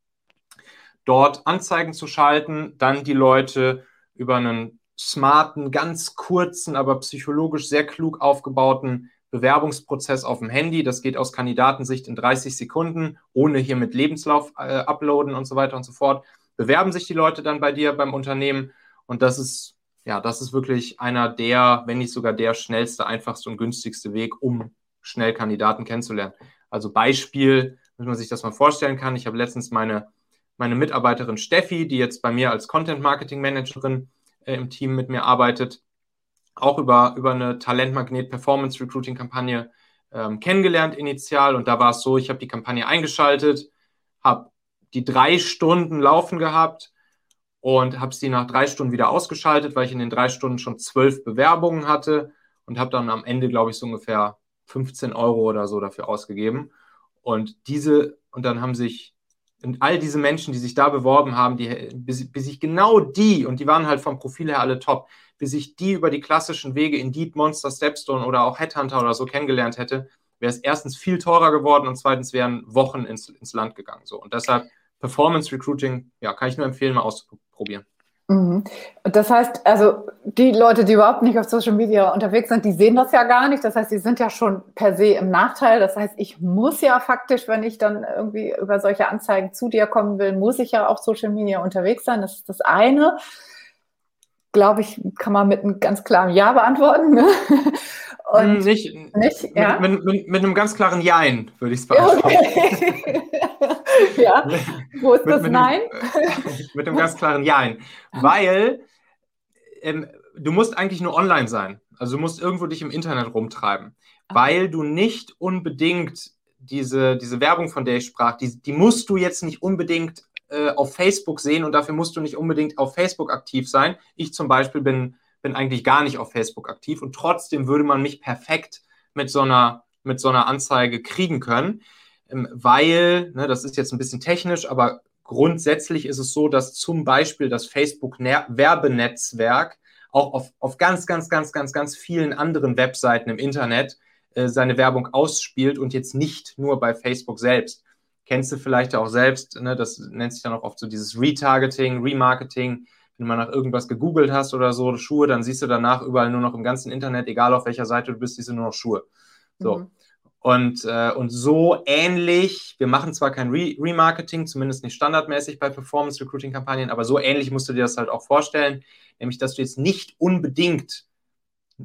Dort Anzeigen zu schalten, dann die Leute über einen smarten, ganz kurzen, aber psychologisch sehr klug aufgebauten Bewerbungsprozess auf dem Handy. Das geht aus Kandidatensicht in 30 Sekunden, ohne hier mit Lebenslauf äh, uploaden und so weiter und so fort. Bewerben sich die Leute dann bei dir beim Unternehmen und das ist ja, das ist wirklich einer der, wenn nicht sogar der schnellste, einfachste und günstigste Weg, um schnell Kandidaten kennenzulernen. Also Beispiel, wenn man sich das mal vorstellen kann. Ich habe letztens meine, meine Mitarbeiterin Steffi, die jetzt bei mir als Content Marketing Managerin äh, im Team mit mir arbeitet, auch über, über eine Talentmagnet Performance Recruiting Kampagne ähm, kennengelernt initial. Und da war es so, ich habe die Kampagne eingeschaltet, habe die drei Stunden laufen gehabt und habe sie nach drei Stunden wieder ausgeschaltet, weil ich in den drei Stunden schon zwölf Bewerbungen hatte und habe dann am Ende, glaube ich, so ungefähr 15 Euro oder so dafür ausgegeben. Und diese, und dann haben sich und all diese Menschen, die sich da beworben haben, die, bis, bis ich genau die, und die waren halt vom Profil her alle top, bis ich die über die klassischen Wege Indeed, Monster, Stepstone oder auch Headhunter oder so kennengelernt hätte, wäre es erstens viel teurer geworden und zweitens wären Wochen ins, ins Land gegangen. So. Und deshalb Performance Recruiting, ja, kann ich nur empfehlen, mal auszuprobieren. Mhm. Das heißt, also die Leute, die überhaupt nicht auf Social Media unterwegs sind, die sehen das ja gar nicht. Das heißt, die sind ja schon per se im Nachteil. Das heißt, ich muss ja faktisch, wenn ich dann irgendwie über solche Anzeigen zu dir kommen will, muss ich ja auf Social Media unterwegs sein. Das ist das eine. Glaube ich, kann man mit einem ganz klaren Ja beantworten. Ne? Und hm, nicht, nicht ja? mit, mit, mit, einem ganz klaren Jein, würde ich es beantworten. Okay. ja, wo ist das mit, Nein? Einem, mit einem ganz klaren Jein. Weil ähm, du musst eigentlich nur online sein. Also du musst irgendwo dich im Internet rumtreiben. Weil du nicht unbedingt diese, diese Werbung, von der ich sprach, die, die musst du jetzt nicht unbedingt äh, auf Facebook sehen und dafür musst du nicht unbedingt auf Facebook aktiv sein. Ich zum Beispiel bin bin eigentlich gar nicht auf Facebook aktiv und trotzdem würde man mich perfekt mit so einer, mit so einer Anzeige kriegen können, ähm, weil, ne, das ist jetzt ein bisschen technisch, aber grundsätzlich ist es so, dass zum Beispiel das Facebook-Werbenetzwerk auch auf, auf ganz, ganz, ganz, ganz, ganz vielen anderen Webseiten im Internet äh, seine Werbung ausspielt und jetzt nicht nur bei Facebook selbst. Kennst du vielleicht auch selbst, ne, das nennt sich dann auch oft so dieses Retargeting, Remarketing, wenn du mal nach irgendwas gegoogelt hast oder so, Schuhe, dann siehst du danach überall nur noch im ganzen Internet, egal auf welcher Seite du bist, siehst du nur noch Schuhe. So. Mhm. Und, äh, und so ähnlich, wir machen zwar kein Re Remarketing, zumindest nicht standardmäßig bei Performance Recruiting Kampagnen, aber so ähnlich musst du dir das halt auch vorstellen, nämlich dass du jetzt nicht unbedingt äh,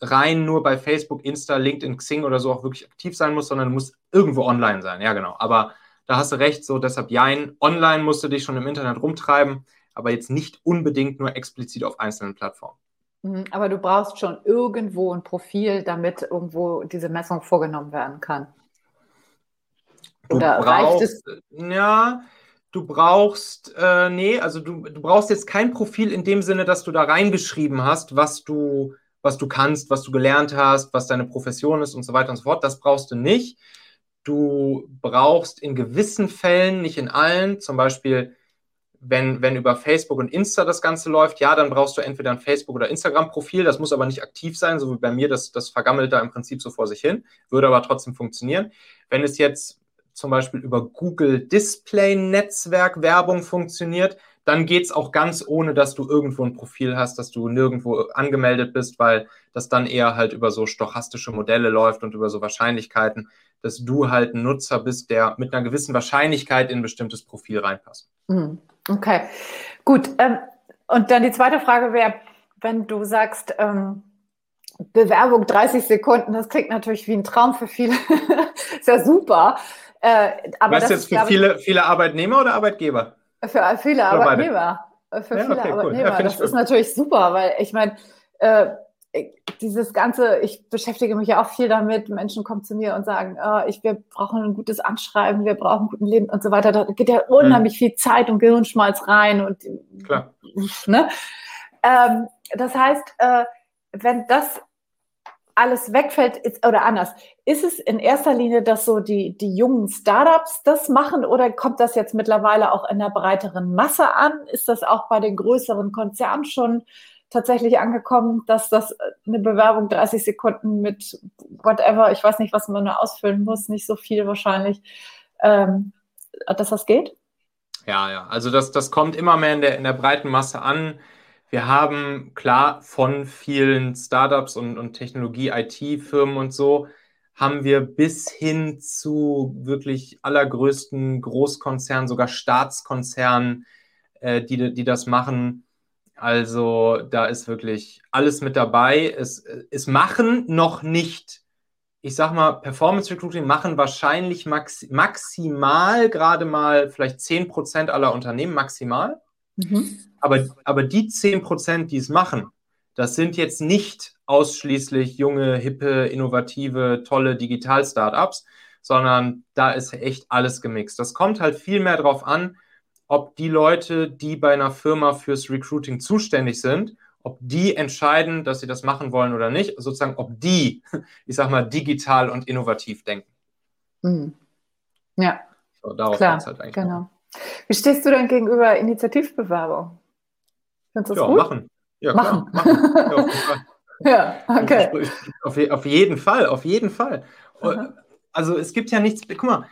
rein nur bei Facebook, Insta, LinkedIn, Xing oder so auch wirklich aktiv sein musst, sondern du musst irgendwo online sein. Ja, genau. Aber da hast du recht, so deshalb jein. Online musst du dich schon im Internet rumtreiben aber jetzt nicht unbedingt nur explizit auf einzelnen Plattformen. Mhm, aber du brauchst schon irgendwo ein Profil, damit irgendwo diese Messung vorgenommen werden kann. Oder brauchst, reicht es? Ja, du brauchst, äh, nee, also du, du brauchst jetzt kein Profil in dem Sinne, dass du da reingeschrieben hast, was du, was du kannst, was du gelernt hast, was deine Profession ist und so weiter und so fort. Das brauchst du nicht. Du brauchst in gewissen Fällen, nicht in allen, zum Beispiel wenn, wenn über Facebook und Insta das Ganze läuft, ja, dann brauchst du entweder ein Facebook- oder Instagram-Profil. Das muss aber nicht aktiv sein, so wie bei mir, das, das vergammelt da im Prinzip so vor sich hin, würde aber trotzdem funktionieren. Wenn es jetzt zum Beispiel über Google Display Netzwerk Werbung funktioniert, dann geht es auch ganz ohne, dass du irgendwo ein Profil hast, dass du nirgendwo angemeldet bist, weil das dann eher halt über so stochastische Modelle läuft und über so Wahrscheinlichkeiten, dass du halt ein Nutzer bist, der mit einer gewissen Wahrscheinlichkeit in ein bestimmtes Profil reinpasst. Mhm. Okay, gut. Ähm, und dann die zweite Frage wäre, wenn du sagst, ähm, Bewerbung 30 Sekunden, das klingt natürlich wie ein Traum für viele. ist ja super. Äh, aber weißt du jetzt für viele, viele Arbeitnehmer oder Arbeitgeber? Für viele Arbeitnehmer. Für ja, viele okay, Arbeitnehmer. Cool. Ja, das ist natürlich super, weil ich meine, äh, dieses ganze, ich beschäftige mich ja auch viel damit, Menschen kommen zu mir und sagen, oh, ich, wir brauchen ein gutes Anschreiben, wir brauchen einen guten Leben und so weiter. Da geht ja unheimlich mhm. viel Zeit und Gehirnschmalz rein und Klar. Ne? Ähm, das heißt, äh, wenn das alles wegfällt, ist, oder anders, ist es in erster Linie, dass so die, die jungen Startups das machen oder kommt das jetzt mittlerweile auch in der breiteren Masse an? Ist das auch bei den größeren Konzernen schon tatsächlich angekommen, dass das äh, eine Bewerbung 30 Sekunden mit whatever, ich weiß nicht, was man da ausfüllen muss, nicht so viel wahrscheinlich, ähm, dass das geht? Ja, ja, also das, das kommt immer mehr in der, in der breiten Masse an. Wir haben klar von vielen Startups und, und Technologie-IT-Firmen und so, haben wir bis hin zu wirklich allergrößten Großkonzernen, sogar Staatskonzernen, äh, die, die das machen, also da ist wirklich alles mit dabei. Es, es machen noch nicht, ich sag mal, Performance Recruiting machen wahrscheinlich max, maximal gerade mal vielleicht 10% aller Unternehmen maximal. Mhm. Aber, aber die 10%, die es machen, das sind jetzt nicht ausschließlich junge, hippe, innovative, tolle Digital-Startups, sondern da ist echt alles gemixt. Das kommt halt viel mehr darauf an, ob die Leute, die bei einer Firma fürs Recruiting zuständig sind, ob die entscheiden, dass sie das machen wollen oder nicht, sozusagen, ob die, ich sag mal, digital und innovativ denken. Mhm. Ja. So, darauf Klar, halt eigentlich. Genau. Wie stehst du denn gegenüber Initiativbewerbung? Findest du das ja, gut? machen. Ja, machen. Klar, machen. Ja, Ja, okay. Auf, auf jeden Fall, auf jeden Fall. Aha. Also es gibt ja nichts, guck mal,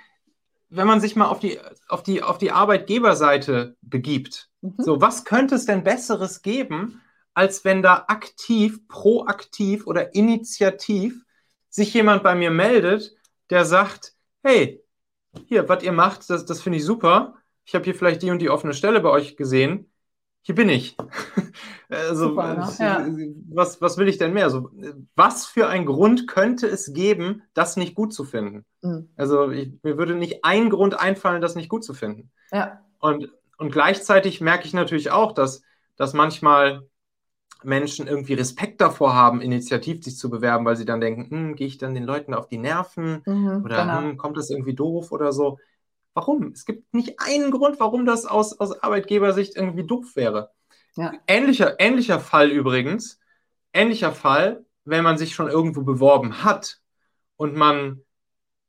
wenn man sich mal auf die, auf die, auf die Arbeitgeberseite begibt, mhm. so, was könnte es denn Besseres geben, als wenn da aktiv, proaktiv oder initiativ sich jemand bei mir meldet, der sagt, hey, hier, was ihr macht, das, das finde ich super. Ich habe hier vielleicht die und die offene Stelle bei euch gesehen. Hier bin ich. also, super, ne? ja. was, was will ich denn mehr? Also, was für ein Grund könnte es geben, das nicht gut zu finden? Mhm. Also, ich, mir würde nicht ein Grund einfallen, das nicht gut zu finden. Ja. Und, und gleichzeitig merke ich natürlich auch, dass, dass manchmal Menschen irgendwie Respekt davor haben, initiativ sich zu bewerben, weil sie dann denken, hm, gehe ich dann den Leuten auf die Nerven mhm, oder genau. hm, kommt das irgendwie doof oder so. Warum? Es gibt nicht einen Grund, warum das aus, aus Arbeitgebersicht irgendwie doof wäre. Ja. Ähnlicher, ähnlicher Fall übrigens, ähnlicher Fall, wenn man sich schon irgendwo beworben hat und man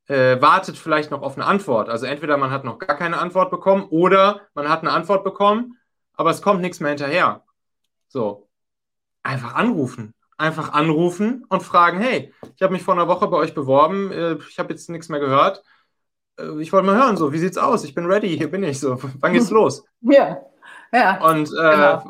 äh, wartet vielleicht noch auf eine Antwort. Also entweder man hat noch gar keine Antwort bekommen oder man hat eine Antwort bekommen, aber es kommt nichts mehr hinterher. So, einfach anrufen. Einfach anrufen und fragen, hey, ich habe mich vor einer Woche bei euch beworben, äh, ich habe jetzt nichts mehr gehört. Äh, ich wollte mal hören, so, wie sieht's aus? Ich bin ready, hier bin ich so. Wann geht's los? Ja. Ja, und äh, genau.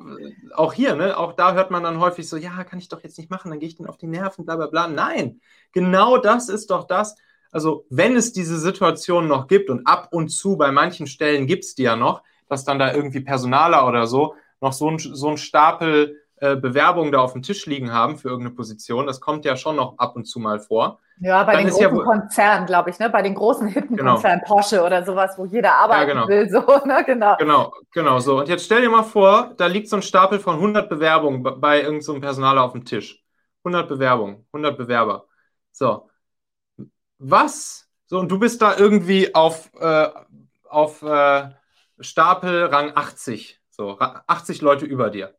auch hier, ne, auch da hört man dann häufig so, ja, kann ich doch jetzt nicht machen, dann gehe ich denen auf die Nerven, bla bla bla. Nein, genau das ist doch das. Also, wenn es diese Situation noch gibt und ab und zu bei manchen Stellen gibt es die ja noch, dass dann da irgendwie Personaler oder so noch so ein, so ein Stapel äh, Bewerbungen da auf dem Tisch liegen haben für irgendeine Position. Das kommt ja schon noch ab und zu mal vor. Ja, bei den großen ja, Konzernen, glaube ich, ne? bei den großen Hittenkonzernen, genau. Porsche oder sowas, wo jeder arbeiten ja, genau. will. So, ne? genau. genau, genau so. Und jetzt stell dir mal vor, da liegt so ein Stapel von 100 Bewerbungen bei irgendeinem so Personaler auf dem Tisch. 100 Bewerbungen, 100 Bewerber. So, was? So, und du bist da irgendwie auf, äh, auf äh, Stapel Rang 80. So, 80 Leute über dir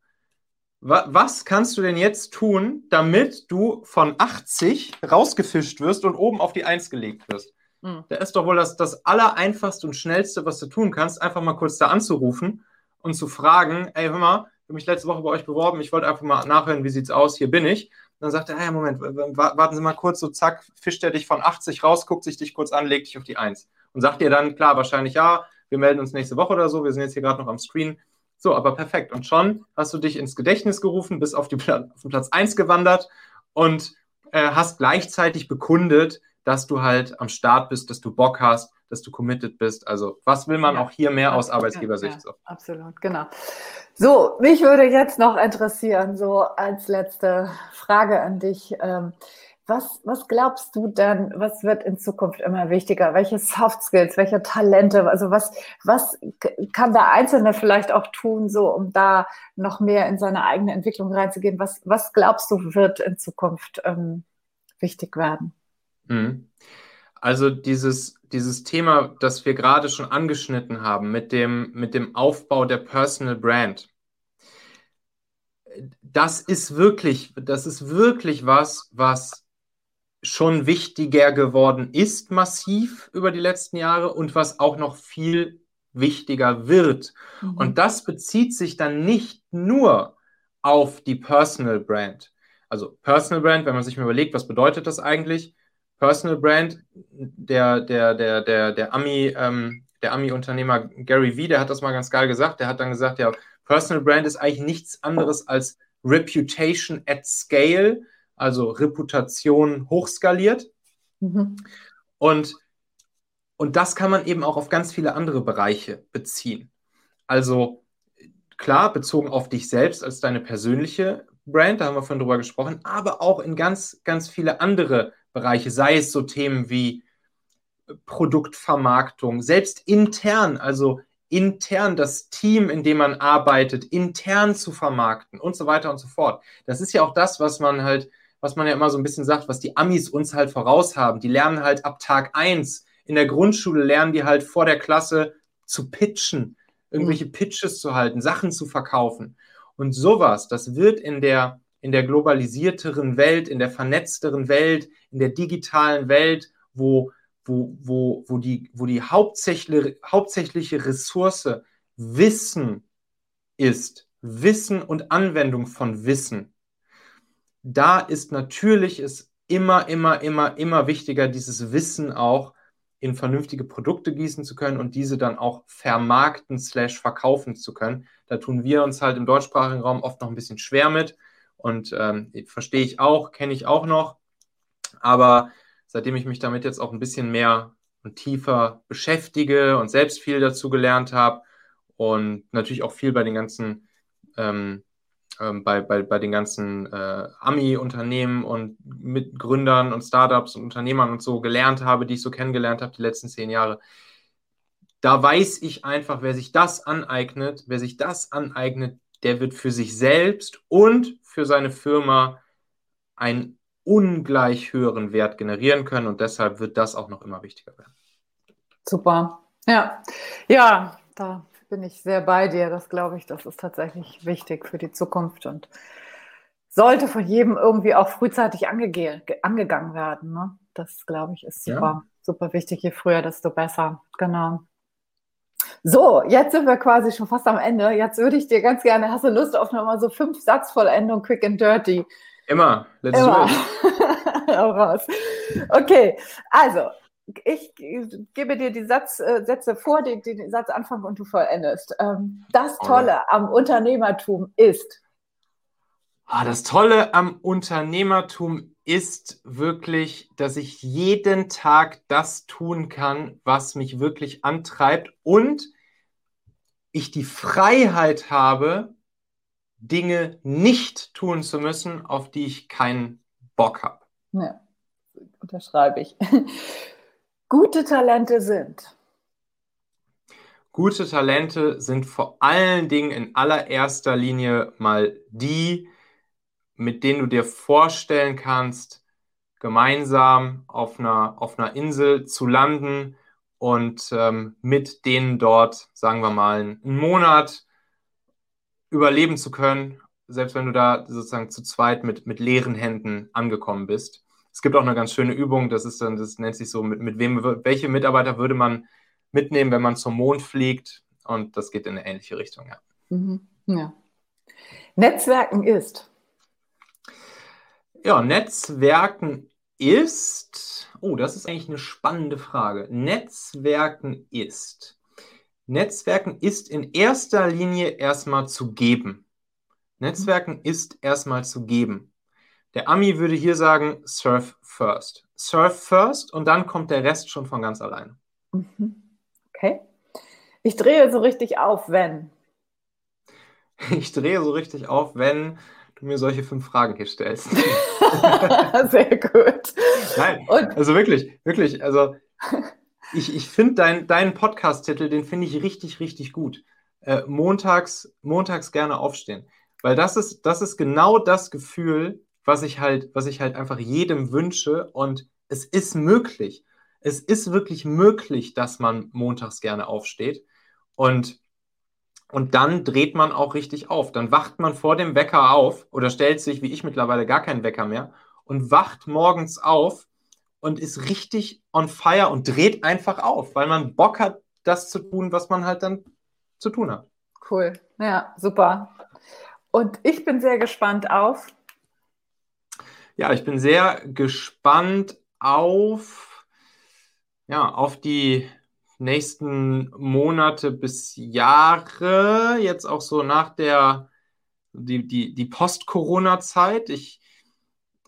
was kannst du denn jetzt tun, damit du von 80 rausgefischt wirst und oben auf die 1 gelegt wirst? Mhm. Da ist doch wohl das, das Allereinfachste und Schnellste, was du tun kannst, einfach mal kurz da anzurufen und zu fragen, ey, hör mal, ich habe mich letzte Woche bei euch beworben, ich wollte einfach mal nachhören, wie sieht's aus, hier bin ich. Und dann sagt er, hey, Moment, warten Sie mal kurz, so zack, fischt er dich von 80 raus, guckt sich dich kurz an, legt dich auf die 1. Und sagt dir dann, klar, wahrscheinlich, ja, wir melden uns nächste Woche oder so, wir sind jetzt hier gerade noch am Screen, so, aber perfekt. Und schon hast du dich ins Gedächtnis gerufen, bist auf, die, auf den Platz 1 gewandert und äh, hast gleichzeitig bekundet, dass du halt am Start bist, dass du Bock hast, dass du committed bist. Also, was will man ja, auch hier mehr aus Arbeitgebersicht? Ja, absolut, genau. So, mich würde jetzt noch interessieren, so als letzte Frage an dich. Ähm, was, was glaubst du denn, was wird in Zukunft immer wichtiger? Welche Soft Skills, welche Talente, also was, was kann der Einzelne vielleicht auch tun, so um da noch mehr in seine eigene Entwicklung reinzugehen? Was, was glaubst du, wird in Zukunft ähm, wichtig werden? Mhm. Also dieses, dieses Thema, das wir gerade schon angeschnitten haben, mit dem, mit dem Aufbau der Personal Brand, das ist wirklich, das ist wirklich was, was schon wichtiger geworden ist, massiv über die letzten Jahre und was auch noch viel wichtiger wird. Mhm. Und das bezieht sich dann nicht nur auf die Personal Brand. Also Personal Brand, wenn man sich mal überlegt, was bedeutet das eigentlich? Personal Brand, der, der, der, der, der Ami, ähm, der Ami-Unternehmer Gary Vee, der hat das mal ganz geil gesagt. Der hat dann gesagt, ja, Personal Brand ist eigentlich nichts anderes als Reputation at Scale also Reputation hochskaliert. Mhm. Und, und das kann man eben auch auf ganz viele andere Bereiche beziehen. Also klar, bezogen auf dich selbst als deine persönliche Brand, da haben wir vorhin drüber gesprochen, aber auch in ganz, ganz viele andere Bereiche, sei es so Themen wie Produktvermarktung, selbst intern, also intern das Team, in dem man arbeitet, intern zu vermarkten und so weiter und so fort. Das ist ja auch das, was man halt was man ja immer so ein bisschen sagt, was die Amis uns halt voraus haben. Die lernen halt ab Tag 1 in der Grundschule, lernen die halt vor der Klasse zu pitchen, irgendwelche mhm. Pitches zu halten, Sachen zu verkaufen. Und sowas, das wird in der, in der globalisierteren Welt, in der vernetzteren Welt, in der digitalen Welt, wo, wo, wo, wo die, wo die hauptsächliche, hauptsächliche Ressource Wissen ist, Wissen und Anwendung von Wissen da ist natürlich es immer, immer, immer, immer wichtiger, dieses Wissen auch in vernünftige Produkte gießen zu können und diese dann auch vermarkten slash verkaufen zu können. Da tun wir uns halt im deutschsprachigen Raum oft noch ein bisschen schwer mit und ähm, verstehe ich auch, kenne ich auch noch. Aber seitdem ich mich damit jetzt auch ein bisschen mehr und tiefer beschäftige und selbst viel dazu gelernt habe und natürlich auch viel bei den ganzen ähm, ähm, bei, bei, bei den ganzen äh, Ami-Unternehmen und Mitgründern und Startups und Unternehmern und so gelernt habe, die ich so kennengelernt habe die letzten zehn Jahre. Da weiß ich einfach, wer sich das aneignet, wer sich das aneignet, der wird für sich selbst und für seine Firma einen ungleich höheren Wert generieren können und deshalb wird das auch noch immer wichtiger werden. Super. Ja, ja, da bin ich sehr bei dir. Das glaube ich, das ist tatsächlich wichtig für die Zukunft und sollte von jedem irgendwie auch frühzeitig ange angegangen werden. Ne? Das glaube ich ist super, ja. super wichtig. Je früher, desto besser. Genau. So, jetzt sind wir quasi schon fast am Ende. Jetzt würde ich dir ganz gerne, hast du Lust auf nochmal so fünf Satzvollendungen, quick and dirty? Immer, let's Immer. do it. raus. Okay, also ich gebe dir die Satz, äh, Sätze vor, den Satz anfangen und du vollendest. Ähm, das Tolle am Unternehmertum ist. Ah, das Tolle am Unternehmertum ist wirklich, dass ich jeden Tag das tun kann, was mich wirklich antreibt und ich die Freiheit habe, Dinge nicht tun zu müssen, auf die ich keinen Bock habe. Ja, unterschreibe ich. Gute Talente sind? Gute Talente sind vor allen Dingen in allererster Linie mal die, mit denen du dir vorstellen kannst, gemeinsam auf einer, auf einer Insel zu landen und ähm, mit denen dort, sagen wir mal, einen Monat überleben zu können, selbst wenn du da sozusagen zu zweit mit, mit leeren Händen angekommen bist. Es gibt auch eine ganz schöne Übung, das ist dann, das nennt sich so, mit, mit wem, welche Mitarbeiter würde man mitnehmen, wenn man zum Mond fliegt? Und das geht in eine ähnliche Richtung, ja. Mhm. ja. Netzwerken ist. Ja, Netzwerken ist. Oh, das ist eigentlich eine spannende Frage. Netzwerken ist. Netzwerken ist in erster Linie erstmal zu geben. Netzwerken ist erstmal zu geben. Der Ami würde hier sagen, surf first. Surf first und dann kommt der Rest schon von ganz alleine. Mhm. Okay. Ich drehe so richtig auf, wenn. Ich drehe so richtig auf, wenn du mir solche fünf Fragen hier stellst. Sehr gut. Nein, und? also wirklich, wirklich, also ich, ich finde dein, deinen Podcast-Titel, den finde ich richtig, richtig gut. Äh, montags, montags gerne aufstehen. Weil das ist, das ist genau das Gefühl, was ich halt, was ich halt einfach jedem wünsche. Und es ist möglich. Es ist wirklich möglich, dass man montags gerne aufsteht. Und, und dann dreht man auch richtig auf. Dann wacht man vor dem Wecker auf oder stellt sich, wie ich mittlerweile, gar keinen Wecker mehr und wacht morgens auf und ist richtig on fire und dreht einfach auf, weil man Bock hat, das zu tun, was man halt dann zu tun hat. Cool. Ja, super. Und ich bin sehr gespannt auf ja, ich bin sehr gespannt auf, ja, auf die nächsten Monate bis Jahre, jetzt auch so nach der die, die, die Post-Corona-Zeit. Ich,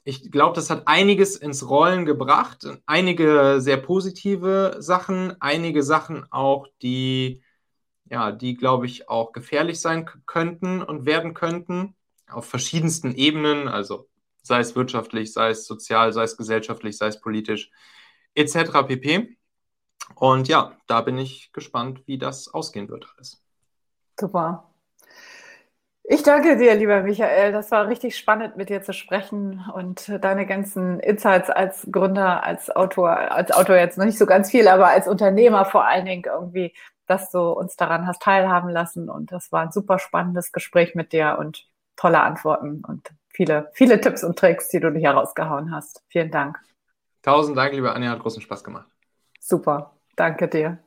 ich glaube, das hat einiges ins Rollen gebracht. Einige sehr positive Sachen, einige Sachen auch, die, ja, die, glaube ich, auch gefährlich sein könnten und werden könnten. Auf verschiedensten Ebenen, also sei es wirtschaftlich, sei es sozial, sei es gesellschaftlich, sei es politisch, etc. pp. Und ja, da bin ich gespannt, wie das ausgehen wird alles. Super. Ich danke dir, lieber Michael. Das war richtig spannend, mit dir zu sprechen und deine ganzen Insights als Gründer, als Autor, als Autor jetzt noch nicht so ganz viel, aber als Unternehmer vor allen Dingen irgendwie, dass du uns daran hast teilhaben lassen. Und das war ein super spannendes Gespräch mit dir und tolle Antworten. Und viele, viele Tipps und Tricks, die du hier rausgehauen hast. Vielen Dank. Tausend Dank, liebe Anja, hat großen Spaß gemacht. Super, danke dir.